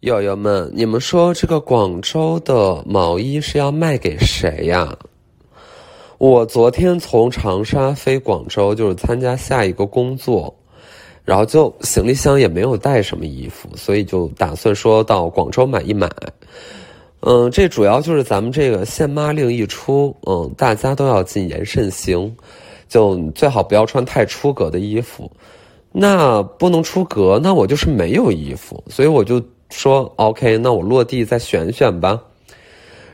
友友们，你们说这个广州的毛衣是要卖给谁呀？我昨天从长沙飞广州，就是参加下一个工作，然后就行李箱也没有带什么衣服，所以就打算说到广州买一买。嗯，这主要就是咱们这个限妈令一出，嗯，大家都要谨言慎行，就最好不要穿太出格的衣服。那不能出格，那我就是没有衣服，所以我就。说 OK，那我落地再选选吧。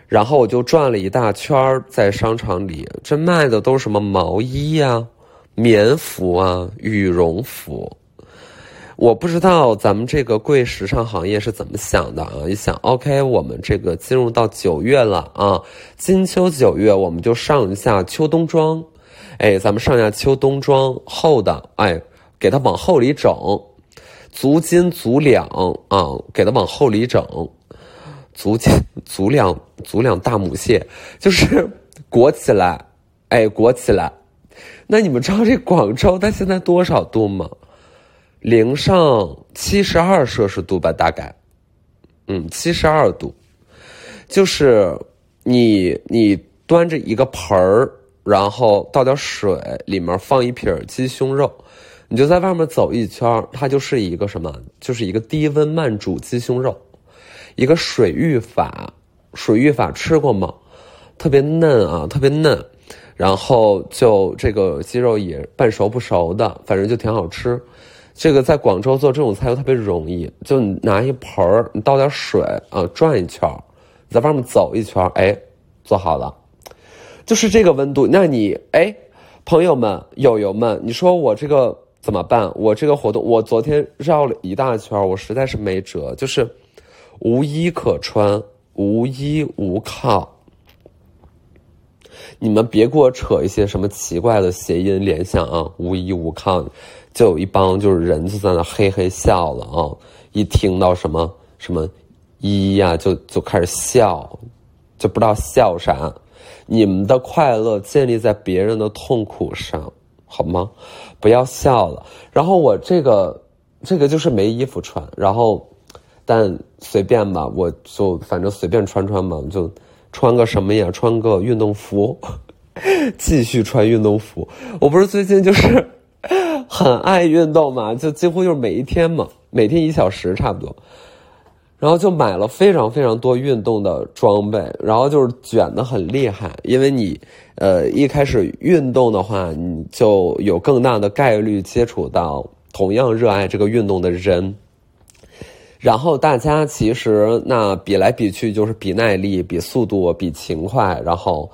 然后我就转了一大圈在商场里，这卖的都是什么毛衣呀、棉服啊、羽绒服。我不知道咱们这个贵时尚行业是怎么想的啊？一想 OK，我们这个进入到九月了啊，金秋九月我们就上一下秋冬装，哎，咱们上下秋冬装厚的，哎，给它往厚里整。足斤足两啊，给它往后里整，足斤足两足两大母蟹，就是裹起来，哎，裹起来。那你们知道这广州它现在多少度吗？零上七十二摄氏度吧，大概，嗯，七十二度。就是你你端着一个盆儿，然后倒点水，里面放一瓶鸡胸肉。你就在外面走一圈它就是一个什么？就是一个低温慢煮鸡胸肉，一个水浴法。水浴法吃过吗？特别嫩啊，特别嫩。然后就这个鸡肉也半熟不熟的，反正就挺好吃。这个在广州做这种菜又特别容易，就你拿一盆儿，你倒点水啊，转一圈在外面走一圈哎，做好了。就是这个温度，那你哎，朋友们、友友们，你说我这个。怎么办？我这个活动，我昨天绕了一大圈，我实在是没辙，就是无衣可穿，无依无靠。你们别给我扯一些什么奇怪的谐音联想啊！无依无靠，就有一帮就是人就在那嘿嘿笑了啊！一听到什么什么依呀，就就开始笑，就不知道笑啥。你们的快乐建立在别人的痛苦上。好吗？不要笑了。然后我这个，这个就是没衣服穿。然后，但随便吧，我就反正随便穿穿嘛，就穿个什么呀？穿个运动服，继续穿运动服。我不是最近就是 很爱运动嘛，就几乎就是每一天嘛，每天一小时差不多。然后就买了非常非常多运动的装备，然后就是卷的很厉害，因为你，呃，一开始运动的话，你就有更大的概率接触到同样热爱这个运动的人。然后大家其实那比来比去就是比耐力、比速度、比勤快，然后，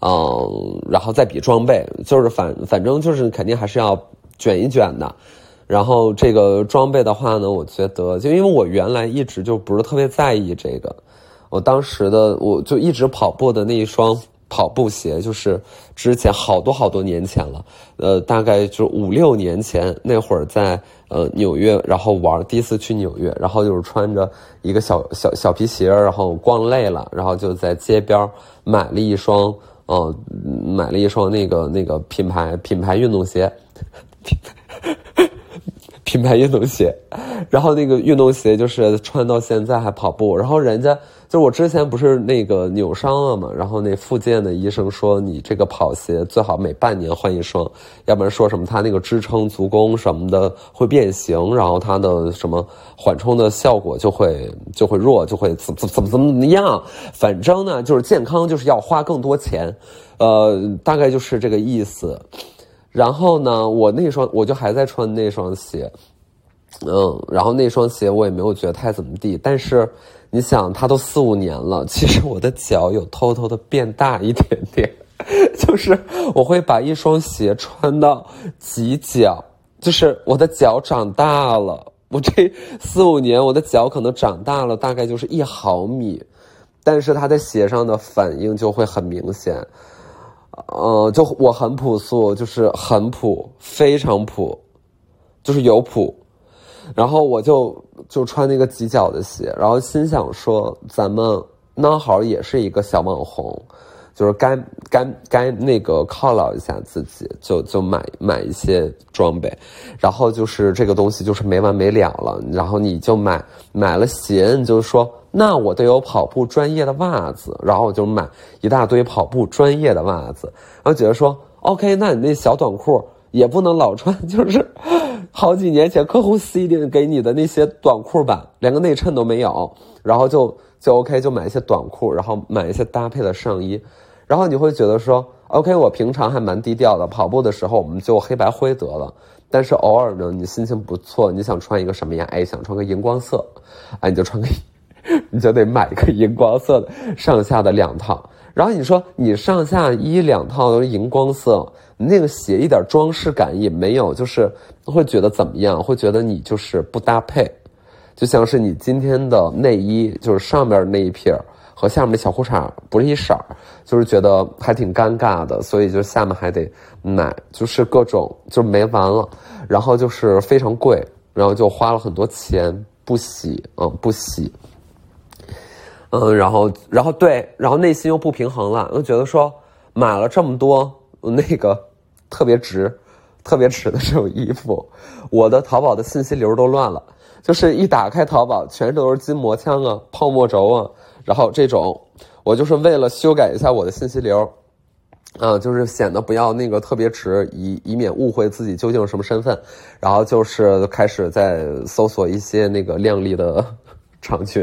嗯，然后再比装备，就是反反正就是肯定还是要卷一卷的。然后这个装备的话呢，我觉得就因为我原来一直就不是特别在意这个，我当时的我就一直跑步的那一双跑步鞋，就是之前好多好多年前了，呃，大概就五六年前那会儿在呃纽约，然后玩第一次去纽约，然后就是穿着一个小小小皮鞋，然后逛累了，然后就在街边买了一双，呃，买了一双那个那个品牌品牌运动鞋。品 牌品牌运动鞋，然后那个运动鞋就是穿到现在还跑步，然后人家就是我之前不是那个扭伤了嘛，然后那复健的医生说你这个跑鞋最好每半年换一双，要不然说什么它那个支撑足弓什么的会变形，然后它的什么缓冲的效果就会就会弱，就会怎怎怎么怎么怎么样，反正呢就是健康就是要花更多钱，呃，大概就是这个意思。然后呢，我那双我就还在穿那双鞋，嗯，然后那双鞋我也没有觉得太怎么地。但是你想，它都四五年了，其实我的脚有偷偷的变大一点点，就是我会把一双鞋穿到几脚，就是我的脚长大了。我这四五年，我的脚可能长大了，大概就是一毫米，但是它在鞋上的反应就会很明显。呃，就我很朴素，就是很朴，非常朴，就是有朴。然后我就就穿那个挤脚的鞋，然后心想说，咱们孬好也是一个小网红，就是该该该那个犒劳一下自己，就就买买一些装备，然后就是这个东西就是没完没了了，然后你就买买了鞋，你就说那我得有跑步专业的袜子，然后我就买一大堆跑步专业的袜子，然后姐姐说 OK，那你那小短裤也不能老穿，就是好几年前客户 C 定给你的那些短裤版，连个内衬都没有，然后就就 OK 就买一些短裤，然后买一些搭配的上衣。然后你会觉得说，OK，我平常还蛮低调的，跑步的时候我们就黑白灰得了。但是偶尔呢，你心情不错，你想穿一个什么呀？哎，想穿个荧光色，哎，你就穿个，你就得买一个荧光色的上下的两套。然后你说你上下衣两套都是荧光色，你那个鞋一点装饰感也没有，就是会觉得怎么样？会觉得你就是不搭配，就像是你今天的内衣，就是上面那一片。和下面的小裤衩不是一色儿，就是觉得还挺尴尬的，所以就下面还得买，就是各种就没完了，然后就是非常贵，然后就花了很多钱不洗，嗯，不洗，嗯，然后然后对，然后内心又不平衡了，又觉得说买了这么多那个特别值、特别值的这种衣服，我的淘宝的信息流都乱了，就是一打开淘宝，全都是筋膜枪啊、泡沫轴啊。然后这种，我就是为了修改一下我的信息流，啊，就是显得不要那个特别直，以以免误会自己究竟是什么身份。然后就是开始在搜索一些那个靓丽的 长裙，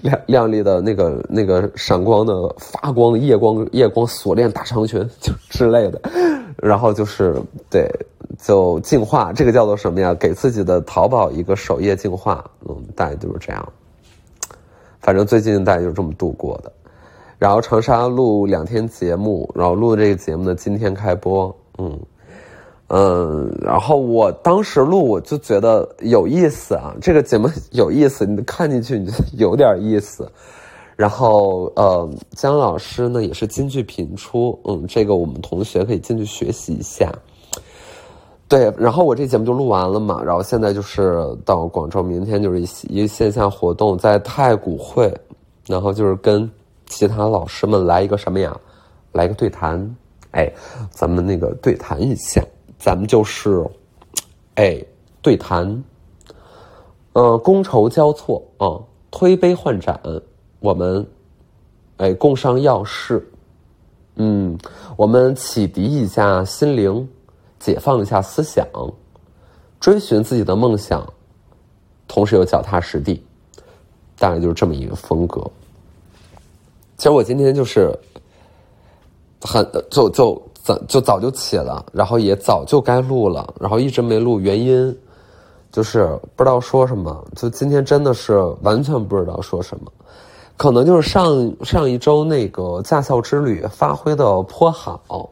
亮亮丽的那个那个闪光的发光夜光夜光锁链大长裙就之类的。然后就是对，就净化，这个叫做什么呀？给自己的淘宝一个首页净化，嗯，大概就是这样。反正最近大概就这么度过的，然后长沙录两天节目，然后录这个节目呢，今天开播，嗯。嗯，然后我当时录我就觉得有意思啊，这个节目有意思，你看进去你就有点意思，然后呃，姜老师呢也是京剧频出，嗯，这个我们同学可以进去学习一下。对，然后我这节目就录完了嘛，然后现在就是到广州，明天就是一一线下活动，在太古汇，然后就是跟其他老师们来一个什么呀？来一个对谈，哎，咱们那个对谈一下，咱们就是，哎，对谈，呃，觥筹交错啊，推杯换盏，我们，哎，共商要事，嗯，我们启迪一下心灵。解放一下思想，追寻自己的梦想，同时又脚踏实地，大概就是这么一个风格。其实我今天就是很就就早就早就起了，然后也早就该录了，然后一直没录，原因就是不知道说什么。就今天真的是完全不知道说什么，可能就是上上一周那个驾校之旅发挥的颇好。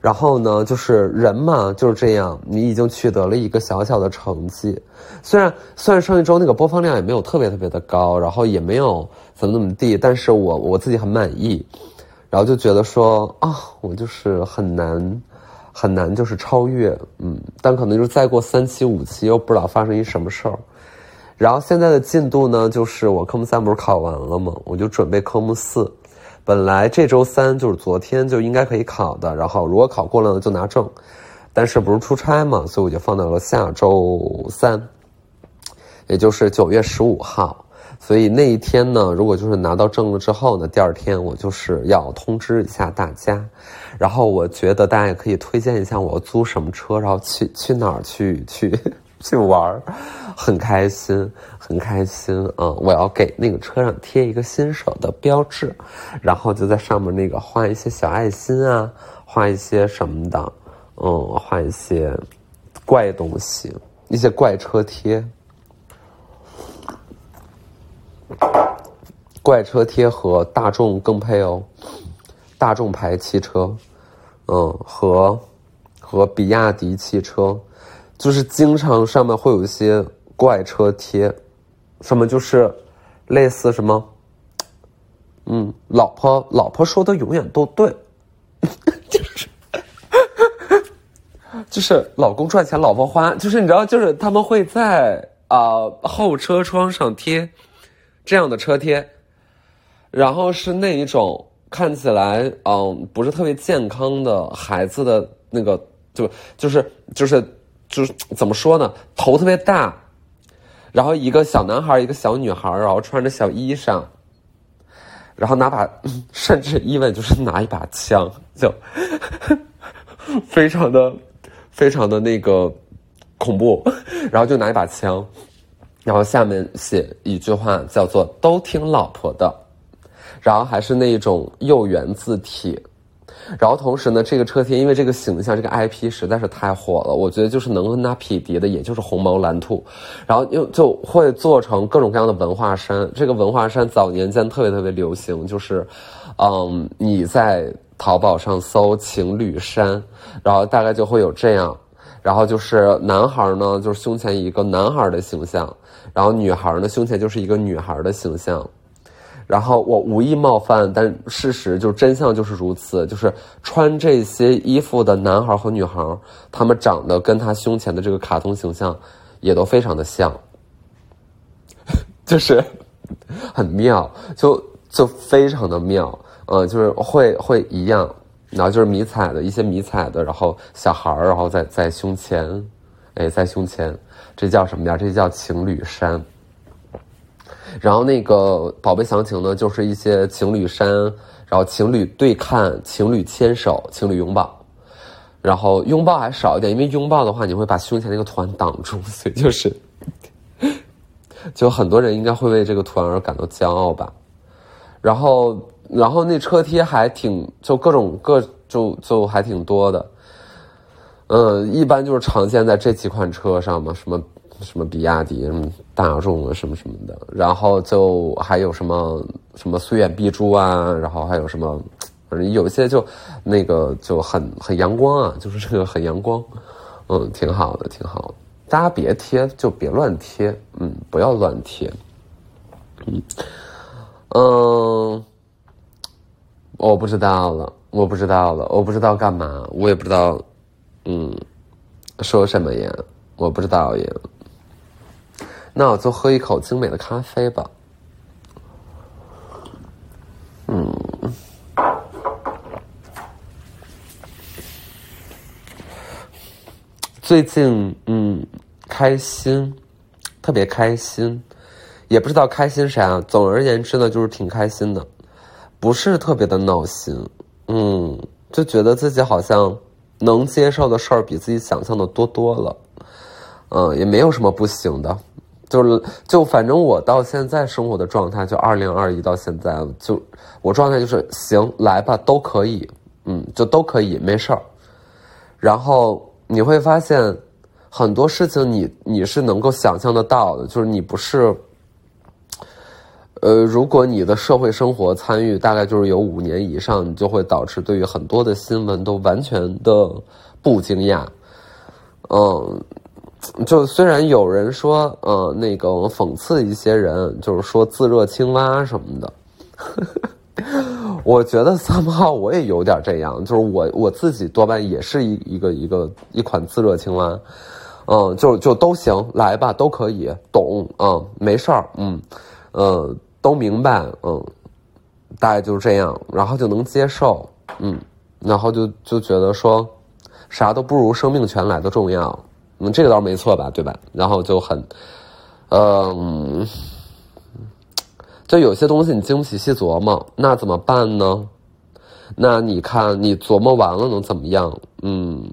然后呢，就是人嘛就是这样，你已经取得了一个小小的成绩，虽然虽然上一周那个播放量也没有特别特别的高，然后也没有怎么怎么地，但是我我自己很满意，然后就觉得说啊，我就是很难很难就是超越，嗯，但可能就是再过三期五期又不知道发生一什么事儿，然后现在的进度呢，就是我科目三不是考完了吗？我就准备科目四。本来这周三就是昨天就应该可以考的，然后如果考过了呢就拿证，但是不是出差嘛，所以我就放到了下周三，也就是九月十五号。所以那一天呢，如果就是拿到证了之后呢，第二天我就是要通知一下大家，然后我觉得大家也可以推荐一下我租什么车，然后去去哪儿去去。去玩儿，很开心，很开心嗯，我要给那个车上贴一个新手的标志，然后就在上面那个画一些小爱心啊，画一些什么的，嗯，画一些怪东西，一些怪车贴，怪车贴和大众更配哦，大众牌汽车，嗯，和和比亚迪汽车。就是经常上面会有一些怪车贴，什么就是类似什么，嗯，老婆老婆说的永远都对，就是就是老公赚钱老婆花，就是你知道，就是他们会在啊后车窗上贴这样的车贴，然后是那一种看起来嗯不是特别健康的孩子的那个，就就是就是就是怎么说呢？头特别大，然后一个小男孩，一个小女孩，然后穿着小衣裳，然后拿把，甚至一问就是拿一把枪，就 非常的非常的那个恐怖，然后就拿一把枪，然后下面写一句话叫做“都听老婆的”。然后还是那种幼圆字体，然后同时呢，这个车贴因为这个形象，这个 IP 实在是太火了，我觉得就是能跟它匹敌的，也就是红毛蓝兔，然后又就会做成各种各样的文化衫。这个文化衫早年间特别特别流行，就是，嗯，你在淘宝上搜情侣衫，然后大概就会有这样，然后就是男孩呢，就是胸前一个男孩的形象，然后女孩呢，胸前就是一个女孩的形象。然后我无意冒犯，但事实就真相就是如此，就是穿这些衣服的男孩和女孩，他们长得跟他胸前的这个卡通形象也都非常的像，就是很妙，就就非常的妙，呃，就是会会一样，然后就是迷彩的一些迷彩的，然后小孩，然后在在胸前，哎，在胸前，这叫什么呀？这叫情侣衫。然后那个宝贝详情呢，就是一些情侣衫，然后情侣对看、情侣牵手、情侣拥抱，然后拥抱还少一点，因为拥抱的话你会把胸前那个图案挡住，所以就是，就很多人应该会为这个图案而感到骄傲吧。然后，然后那车贴还挺，就各种各就就还挺多的，嗯，一般就是常见在这几款车上嘛，什么。什么比亚迪、什么大众啊，什么什么的，然后就还有什么什么虽远必诛啊，然后还有什么，反正有一些就那个就很很阳光啊，就是这个很阳光，嗯，挺好的，挺好的。大家别贴，就别乱贴，嗯，不要乱贴，嗯嗯，我不知道了，我不知道了，我不知道干嘛，我也不知道，嗯，说什么呀？我不知道呀。那我就喝一口精美的咖啡吧。嗯，最近嗯开心，特别开心，也不知道开心啥。总而言之呢，就是挺开心的，不是特别的闹心。嗯，就觉得自己好像能接受的事儿比自己想象的多多了。嗯，也没有什么不行的。就是就反正我到现在生活的状态，就二零二一到现在，就我状态就是行来吧，都可以，嗯，就都可以，没事儿。然后你会发现很多事情，你你是能够想象得到的，就是你不是，呃，如果你的社会生活参与大概就是有五年以上，你就会导致对于很多的新闻都完全的不惊讶，嗯。就虽然有人说，呃，那个讽刺一些人，就是说自热青蛙什么的，我觉得三号我也有点这样，就是我我自己多半也是一一个一个一款自热青蛙，嗯，就就都行，来吧，都可以，懂，嗯，没事儿，嗯，呃，都明白，嗯，大概就是这样，然后就能接受，嗯，然后就就觉得说，啥都不如生命权来的重要。嗯，这个倒没错吧，对吧？然后就很，嗯，就有些东西你经不起细琢磨，那怎么办呢？那你看，你琢磨完了能怎么样？嗯，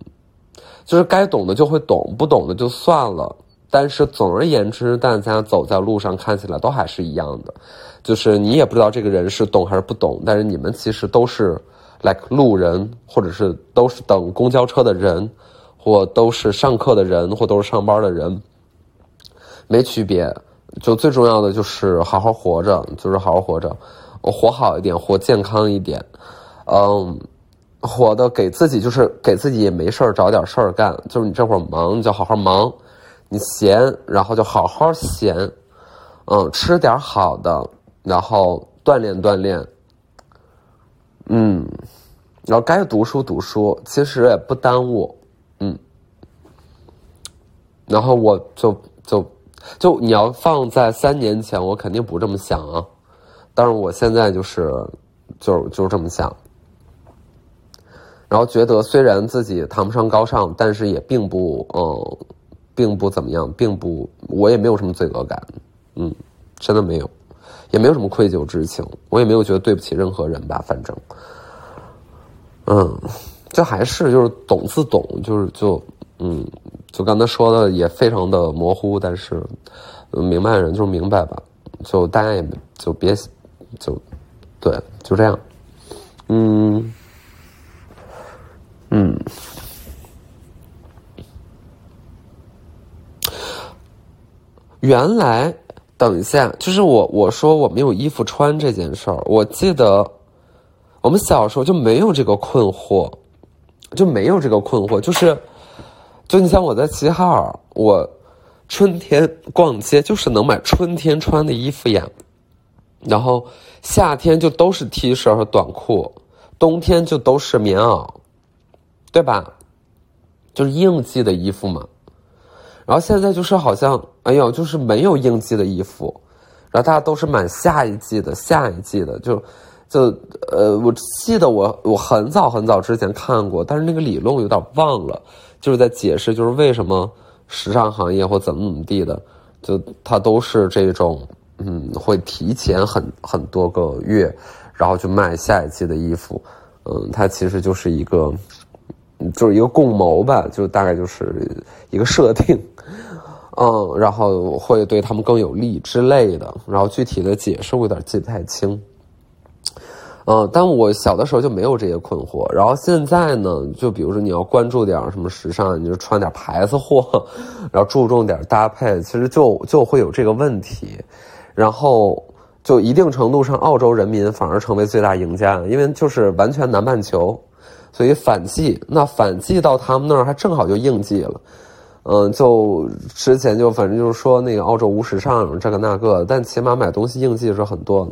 就是该懂的就会懂，不懂的就算了。但是总而言之，大家走在路上看起来都还是一样的，就是你也不知道这个人是懂还是不懂，但是你们其实都是 like 路人，或者是都是等公交车的人。或都是上课的人，或都是上班的人，没区别。就最重要的就是好好活着，就是好好活着，活好一点，活健康一点，嗯，活的给自己就是给自己也没事找点事儿干。就是你这会儿忙，你就好好忙；你闲，然后就好好闲。嗯，吃点好的，然后锻炼锻炼。嗯，然后该读书读书，其实也不耽误。嗯，然后我就就就你要放在三年前，我肯定不这么想啊。但是我现在就是就就这么想。然后觉得虽然自己谈不上高尚，但是也并不嗯，并不怎么样，并不我也没有什么罪恶感，嗯，真的没有，也没有什么愧疚之情，我也没有觉得对不起任何人吧，反正，嗯，这还是就是懂自懂，就是就嗯，就刚才说的也非常的模糊，但是明白人就是明白吧，就大家也就别就对，就这样，嗯。嗯，原来，等一下，就是我我说我没有衣服穿这件事儿，我记得我们小时候就没有这个困惑，就没有这个困惑，就是，就你像我在齐齐哈尔，我春天逛街就是能买春天穿的衣服呀，然后夏天就都是 T 恤和短裤，冬天就都是棉袄。对吧？就是应季的衣服嘛，然后现在就是好像，哎呦，就是没有应季的衣服，然后大家都是买下一季的，下一季的，就就呃，我记得我我很早很早之前看过，但是那个理论有点忘了，就是在解释就是为什么时尚行业或怎么怎么地的，就它都是这种，嗯，会提前很很多个月，然后去卖下一季的衣服，嗯，它其实就是一个。就是一个共谋吧，就大概就是一个设定，嗯，然后会对他们更有利之类的，然后具体的解释我有点记不太清，嗯，但我小的时候就没有这些困惑，然后现在呢，就比如说你要关注点什么时尚，你就穿点牌子货，然后注重点搭配，其实就就会有这个问题，然后就一定程度上，澳洲人民反而成为最大赢家，因为就是完全南半球。所以反季，那反季到他们那儿还正好就应季了，嗯，就之前就反正就是说那个澳洲无时尚这个那个，但起码买东西应季是很多的。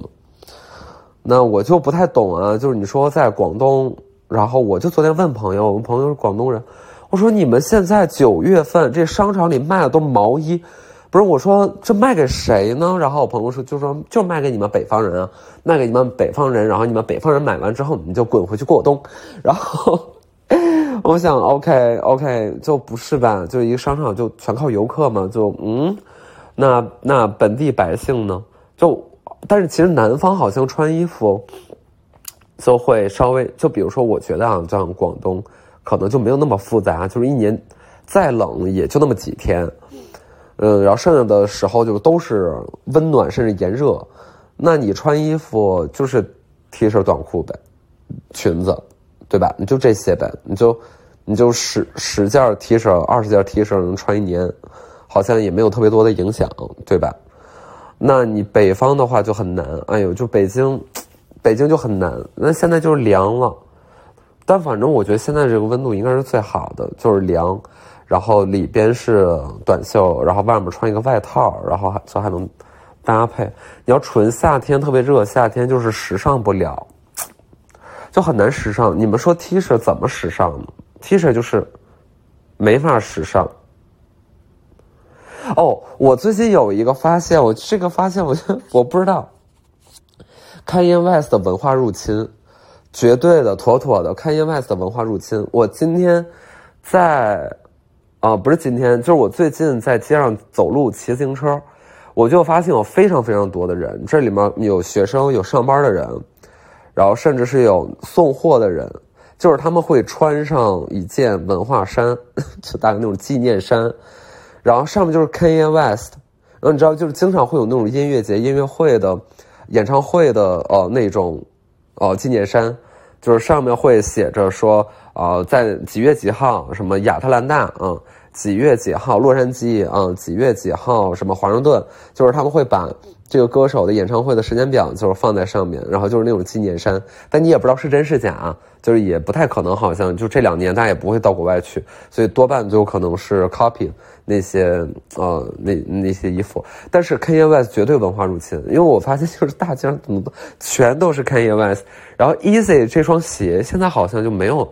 那我就不太懂啊，就是你说在广东，然后我就昨天问朋友，我们朋友是广东人，我说你们现在九月份这商场里卖的都毛衣。不是我说这卖给谁呢？然后我朋友说就说就卖给你们北方人啊，卖给你们北方人，然后你们北方人买完之后，你们就滚回去过冬。然后 我想，OK OK，就不是吧？就一个商场就全靠游客嘛？就嗯，那那本地百姓呢？就但是其实南方好像穿衣服就会稍微就比如说，我觉得啊，像广东可能就没有那么复杂，就是一年再冷也就那么几天。嗯，然后剩下的时候就都是温暖甚至炎热，那你穿衣服就是 T 恤短裤呗，裙子，对吧？你就这些呗，你就你就十十件 T 恤、二十件 T 恤能穿一年，好像也没有特别多的影响，对吧？那你北方的话就很难，哎呦，就北京，北京就很难。那现在就是凉了，但反正我觉得现在这个温度应该是最好的，就是凉。然后里边是短袖，然后外面穿一个外套，然后就还能搭配。你要纯夏天特别热，夏天就是时尚不了，就很难时尚。你们说 T 恤怎么时尚呢？T 恤就是没法时尚。哦，我最近有一个发现，我这个发现，我 我不知道。Kanye West 的文化入侵，绝对的妥妥的 Kanye West 的文化入侵。我今天在。啊，不是今天，就是我最近在街上走路骑自行车，我就发现有非常非常多的人，这里面有学生，有上班的人，然后甚至是有送货的人，就是他们会穿上一件文化衫，就大概那种纪念衫，然后上面就是 Kanye West，然后你知道，就是经常会有那种音乐节、音乐会的演唱会的呃那种呃纪念山，就是上面会写着说。呃，在几月几号？什么亚特兰大？嗯，几月几号？洛杉矶？嗯，几月几号？什么华盛顿？就是他们会把这个歌手的演唱会的时间表，就是放在上面，然后就是那种纪念衫。但你也不知道是真是假，就是也不太可能，好像就这两年大家也不会到国外去，所以多半就可能是 copy 那些呃那那些衣服。但是 Kanye West 绝对文化入侵，因为我发现就是大街上怎么都全都是 Kanye West，然后 Easy 这双鞋现在好像就没有。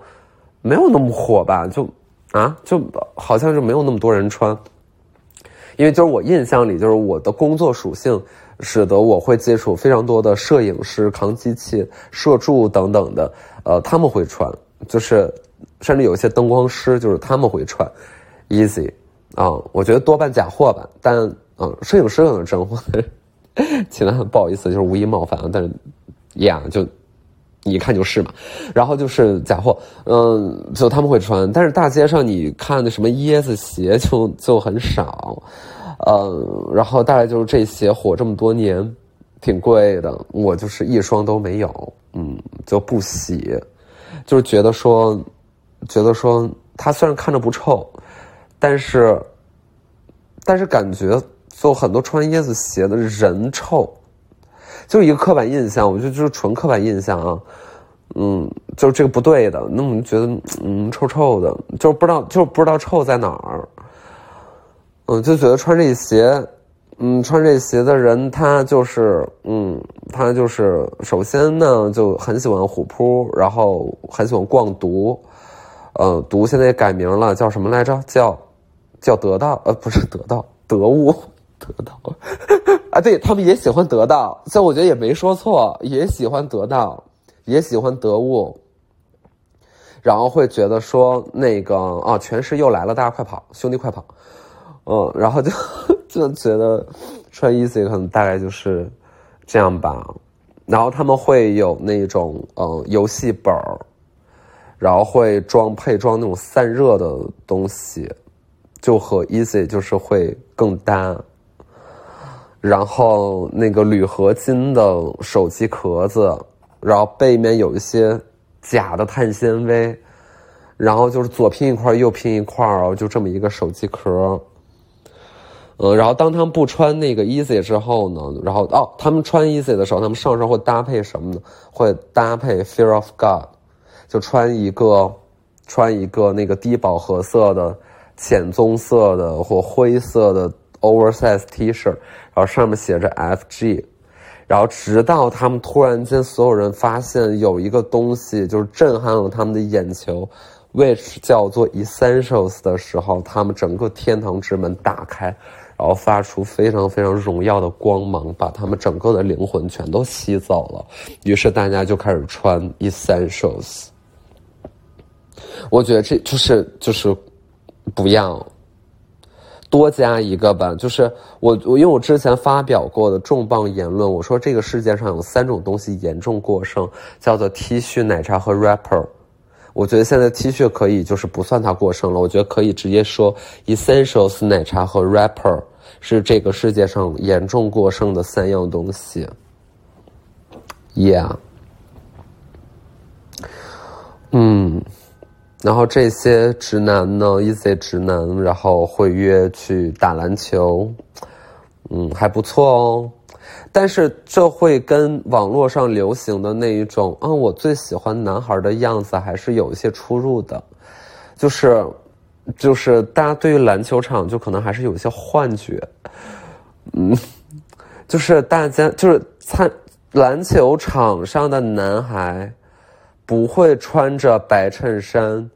没有那么火吧？就，啊，就好像就没有那么多人穿，因为就是我印象里，就是我的工作属性，使得我会接触非常多的摄影师、扛机器、摄助等等的，呃，他们会穿，就是甚至有一些灯光师，就是他们会穿，easy 啊，我觉得多半假货吧，但嗯，摄影师可能真货，其他不好意思，就是无意冒犯，但是呀，就一看就是嘛，然后就是假货，嗯，就他们会穿，但是大街上你看的什么椰子鞋就就很少。呃，然后大概就是这些火这么多年，挺贵的，我就是一双都没有，嗯，就不洗，就是觉得说，觉得说它虽然看着不臭，但是，但是感觉就很多穿椰子鞋的人臭，就一个刻板印象，我觉得就是纯刻板印象啊，嗯，就是这个不对的，那我们觉得嗯臭臭的，就不知道就不知道臭在哪儿。嗯，就觉得穿这鞋，嗯，穿这鞋的人，他就是，嗯，他就是，首先呢，就很喜欢虎扑，然后很喜欢逛毒，呃，毒现在也改名了，叫什么来着？叫，叫得到，呃，不是得到，得物，得到，啊，对他们也喜欢得到，所以我觉得也没说错，也喜欢得到，也喜欢得物，然后会觉得说那个啊，全市又来了，大家快跑，兄弟快跑。嗯，然后就 就觉得穿 easy 可能大概就是这样吧。然后他们会有那种嗯游戏本儿，然后会装配装那种散热的东西，就和 easy 就是会更搭。然后那个铝合金的手机壳子，然后背面有一些假的碳纤维，然后就是左拼一块右拼一块儿，就这么一个手机壳。嗯，然后当他们不穿那个 easy 之后呢，然后哦，他们穿 easy 的时候，他们上身会搭配什么呢？会搭配 fear of god，就穿一个穿一个那个低饱和色的浅棕色的或灰色的 oversize T 恤，然后上面写着 FG，然后直到他们突然间所有人发现有一个东西就是震撼了他们的眼球，which 叫做 essentials 的时候，他们整个天堂之门打开。然后发出非常非常荣耀的光芒，把他们整个的灵魂全都吸走了。于是大家就开始穿 essentials。我觉得这就是就是不要多加一个吧。就是我我因为我之前发表过的重磅言论，我说这个世界上有三种东西严重过剩，叫做 T 恤、奶茶和 rapper。我觉得现在 T 恤可以就是不算它过剩了，我觉得可以直接说 essentials、奶茶和 rapper。是这个世界上严重过剩的三样东西。Yeah，嗯，然后这些直男呢，一些直男，然后会约去打篮球，嗯，还不错哦。但是这会跟网络上流行的那一种，啊，我最喜欢男孩的样子，还是有一些出入的，就是。就是大家对于篮球场就可能还是有一些幻觉，嗯，就是大家就是参篮球场上的男孩不会穿着白衬衫，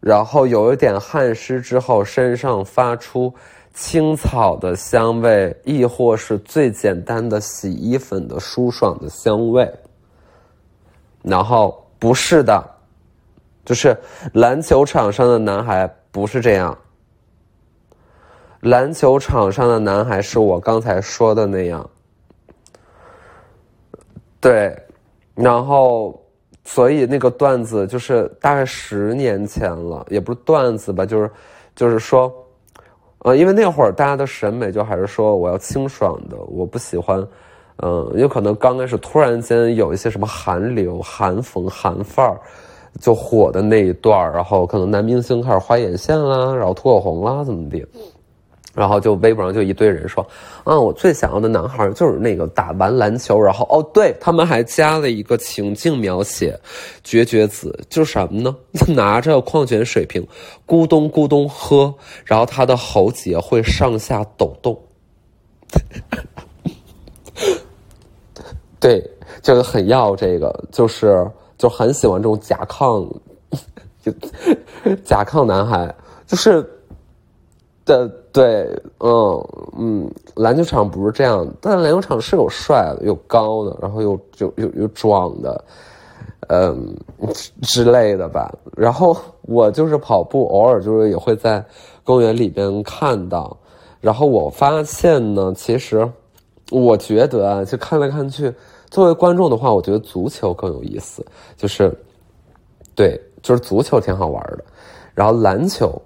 然后有一点汗湿之后身上发出青草的香味，亦或是最简单的洗衣粉的舒爽的香味，然后不是的，就是篮球场上的男孩。不是这样，篮球场上的男孩是我刚才说的那样，对，然后所以那个段子就是大概十年前了，也不是段子吧，就是就是说，呃，因为那会儿大家的审美就还是说我要清爽的，我不喜欢，嗯，有可能刚开始突然间有一些什么韩流、韩风、韩范儿。就火的那一段然后可能男明星开始画眼线啦，然后涂口红啦，怎么的，然后就微博上就一堆人说，啊，我最想要的男孩就是那个打完篮球，然后哦，对他们还加了一个情境描写，绝绝子就是什么呢？拿着矿泉水瓶，咕咚咕咚喝，然后他的喉结会上下抖动，对，就是很要这个，就是。就很喜欢这种甲亢，就甲亢男孩，就是对对，嗯嗯，篮球场不是这样，但篮球场是有帅的，有高的，然后有有有有壮的，嗯之类的吧。然后我就是跑步，偶尔就是也会在公园里边看到。然后我发现呢，其实我觉得啊，就看来看去，作为观众的话，我觉得足球更有意思，就是对，就是足球挺好玩的。然后篮球。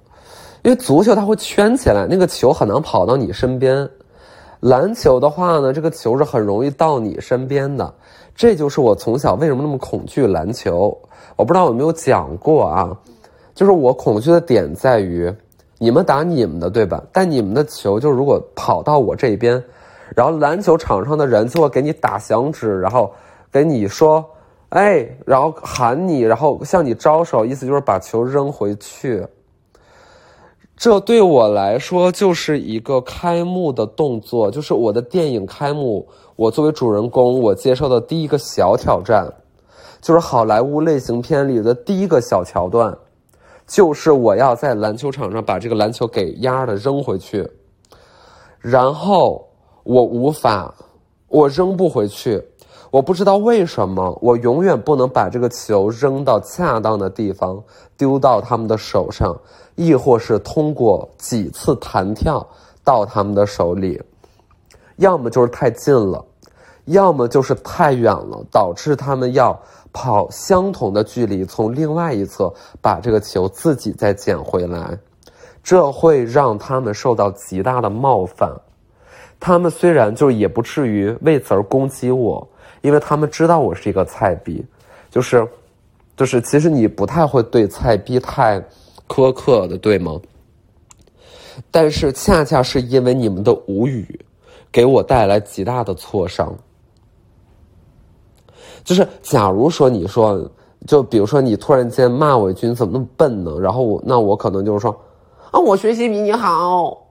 因为足球它会圈起来，那个球很难跑到你身边。篮球的话呢，这个球是很容易到你身边的。这就是我从小为什么那么恐惧篮球。我不知道有没有讲过啊？就是我恐惧的点在于，你们打你们的，对吧？但你们的球就如果跑到我这边，然后篮球场上的人就会给你打响指，然后给你说，哎，然后喊你，然后向你招手，意思就是把球扔回去。这对我来说就是一个开幕的动作，就是我的电影开幕。我作为主人公，我接受的第一个小挑战，就是好莱坞类型片里的第一个小桥段，就是我要在篮球场上把这个篮球给压的扔回去，然后我无法，我扔不回去，我不知道为什么，我永远不能把这个球扔到恰当的地方，丢到他们的手上。亦或是通过几次弹跳到他们的手里，要么就是太近了，要么就是太远了，导致他们要跑相同的距离从另外一侧把这个球自己再捡回来，这会让他们受到极大的冒犯。他们虽然就也不至于为此而攻击我，因为他们知道我是一个菜逼，就是，就是其实你不太会对菜逼太。苛刻的，对吗？但是恰恰是因为你们的无语，给我带来极大的挫伤。就是假如说你说，就比如说你突然间骂我一句，你怎么那么笨呢？然后我那我可能就是说，啊，我学习比你好，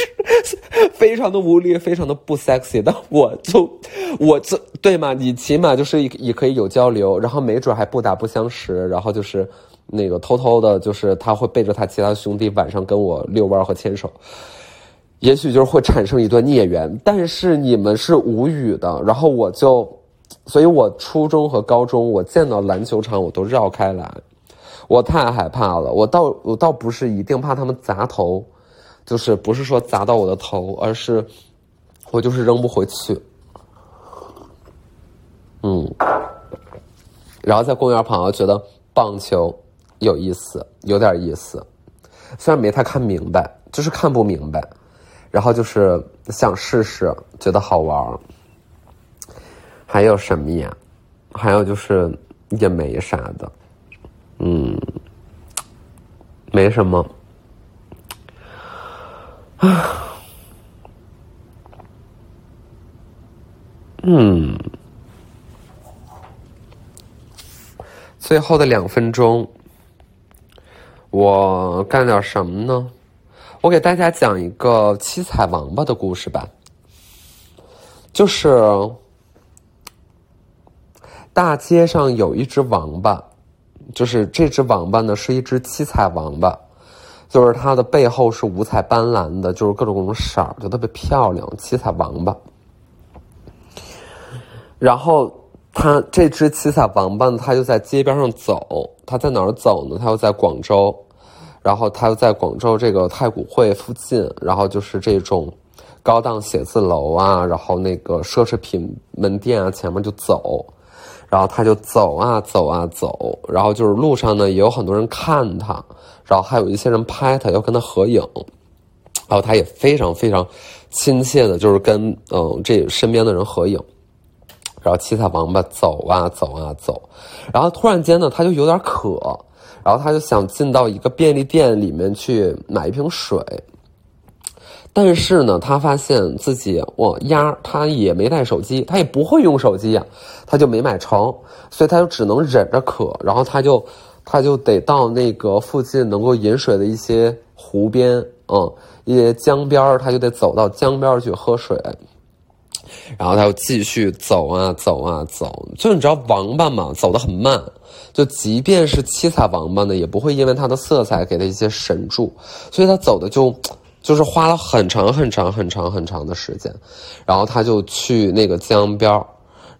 非常的无力，非常的不 sexy。但我就我这对吗？你起码就是也可以有交流，然后没准还不打不相识，然后就是。那个偷偷的，就是他会背着他其他兄弟晚上跟我遛弯和牵手，也许就是会产生一段孽缘。但是你们是无语的，然后我就，所以我初中和高中我见到篮球场我都绕开来，我太害怕了。我倒我倒不是一定怕他们砸头，就是不是说砸到我的头，而是我就是扔不回去。嗯，然后在公园旁，我觉得棒球。有意思，有点意思，虽然没太看明白，就是看不明白，然后就是想试试，觉得好玩还有什么呀？还有就是也没啥的，嗯，没什么。嗯，最后的两分钟。我干点什么呢？我给大家讲一个七彩王八的故事吧。就是大街上有一只王八，就是这只王八呢是一只七彩王八，就是它的背后是五彩斑斓的，就是各种各种色儿，就特别漂亮。七彩王八。然后它这只七彩王八，它就在街边上走。他在哪儿走呢？他又在广州，然后他又在广州这个太古汇附近，然后就是这种高档写字楼啊，然后那个奢侈品门店啊前面就走，然后他就走啊走啊走，然后就是路上呢也有很多人看他，然后还有一些人拍他要跟他合影，然后他也非常非常亲切的，就是跟嗯这身边的人合影。然后七彩王八走啊走啊走，然后突然间呢，他就有点渴，然后他就想进到一个便利店里面去买一瓶水。但是呢，他发现自己我丫他也没带手机，他也不会用手机呀，他就没买成，所以他就只能忍着渴，然后他就他就得到那个附近能够饮水的一些湖边，嗯，一些江边他就得走到江边去喝水。然后他又继续走啊走啊走，就你知道王八嘛，走得很慢，就即便是七彩王八呢，也不会因为它的色彩给它一些神助，所以他走的就就是花了很长很长很长很长的时间，然后他就去那个江边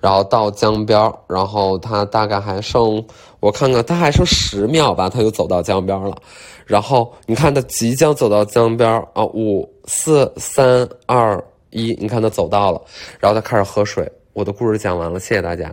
然后到江边然后他大概还剩我看看，他还剩十秒吧，他就走到江边了。然后你看他即将走到江边啊，五四三二一，你看他走到了，然后他开始喝水。我的故事讲完了，谢谢大家。